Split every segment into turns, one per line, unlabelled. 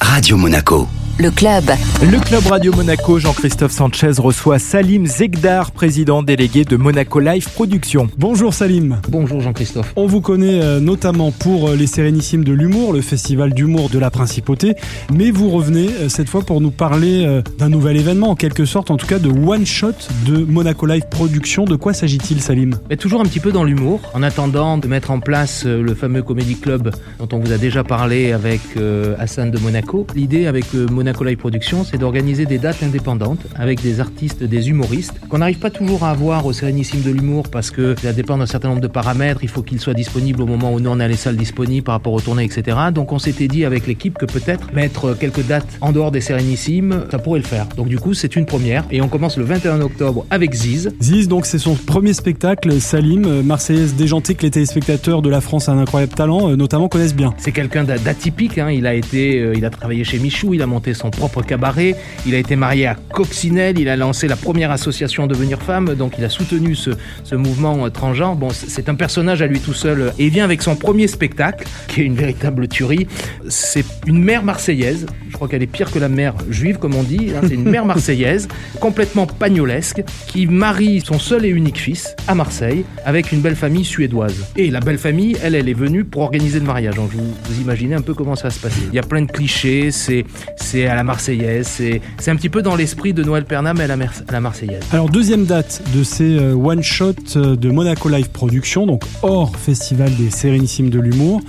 Radio Monaco.
Le club.
Le club Radio Monaco, Jean-Christophe Sanchez reçoit Salim Zegdar, président délégué de Monaco Live Productions.
Bonjour Salim.
Bonjour Jean-Christophe.
On vous connaît euh, notamment pour euh, les Sérénissimes de l'humour, le festival d'humour de la Principauté, mais vous revenez euh, cette fois pour nous parler d'un nouvel événement, en quelque sorte, en tout cas de One Shot de Monaco Live Productions. De quoi s'agit-il Salim?
Mais toujours un petit peu dans l'humour, en attendant de mettre en place le fameux Comedy Club dont on vous a déjà parlé avec Hassan de Monaco. L'idée avec Monaco Live Productions, c'est d'organiser des dates indépendantes avec des artistes, des humoristes qu'on n'arrive pas toujours à avoir au Sérénissime de l'humour parce que ça dépend d'un certain nombre de paramètres. Il faut qu'ils soient disponibles au moment où nous on a les salles disponibles par rapport aux tournées, etc. Donc on s'était dit avec l'équipe que peut-être mettre quelques dates en dehors des Sérénissimes, ça pourrait le faire. Donc du coup, c'est une première et on commence le 21 octobre avec Ziz.
Ziz, donc c'est son premier spectacle, Salim, euh, marseillaise déjantée que les téléspectateurs de la France à un incroyable talent, euh, notamment, connaissent bien.
C'est quelqu'un d'a- d'atypique. Hein. Il a été, euh, il a travaillé chez Michou, il a monté son propre cabaret, il a été marié à Coccinelle, il a lancé la première association Devenir Femme, donc il a soutenu ce, ce mouvement euh, transgenre. Bon, c'est un personnage à lui tout seul. Et il vient avec son premier spectacle, qui est une véritable tuerie. C'est une mère marseillaise. Je crois qu'elle est pire que la mère juive, comme on dit. hein. C'est une mère marseillaise, complètement pagnolesque, qui marie son seul et unique fils à Marseille avec une belle famille suédoise. Et la belle famille, elle, elle est venue pour organiser le mariage. Donc vous, vous imaginez un peu comment ça va se passer. Il y a plein de clichés, c'est c'est à la marseillaise, c'est c'est un petit peu dans l'esprit de Noël Perna, mais à la, Mer- à la marseillaise.
Alors deuxième date de ces euh, one shot euh, de Monaco Live Productions, donc hors festival des Sérénissimes de l'humour.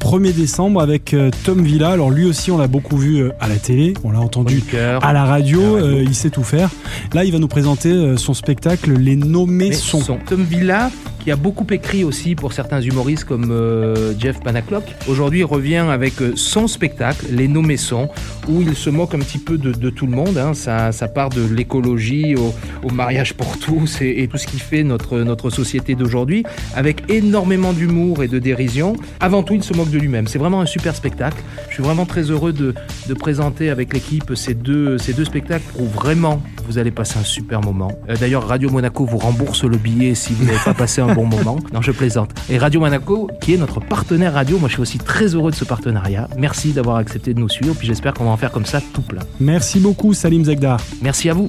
1er décembre avec euh, Tom Villa. Alors lui aussi on l'a beaucoup vu à la télé, on l'a entendu à la radio,
À la radio.
il sait tout faire. Là il va nous présenter son spectacle Les nommés sont.
son. Tom Villa, qui a beaucoup écrit aussi pour certains humoristes comme euh, Jeff Panaclock, aujourd'hui revient avec son spectacle, Les Nommés Sons, où il se moque un petit peu de, tout le monde. hein. Ça, part de l'écologie au, mariage pour tous et, tout ce qui fait notre, société d'aujourd'hui, avec énormément d'humour et de dérision. Avant tout, il se moque de lui-même. C'est vraiment un super spectacle. Je suis vraiment très heureux de, présenter avec l'équipe ces deux, ces deux spectacles où vraiment vous allez passer un super moment. Euh, D'ailleurs, Radio Monaco vous rembourse le billet si vous n'avez pas passé un bon moment. Non, je plaisante. Et Radio Monaco, qui est notre partenaire radio, moi je suis aussi très heureux de ce partenariat. Merci d'avoir accepté de nous suivre, puis j'espère qu'on va en faire comme ça tout plein.
Merci beaucoup Salim Zegdar.
Merci à vous.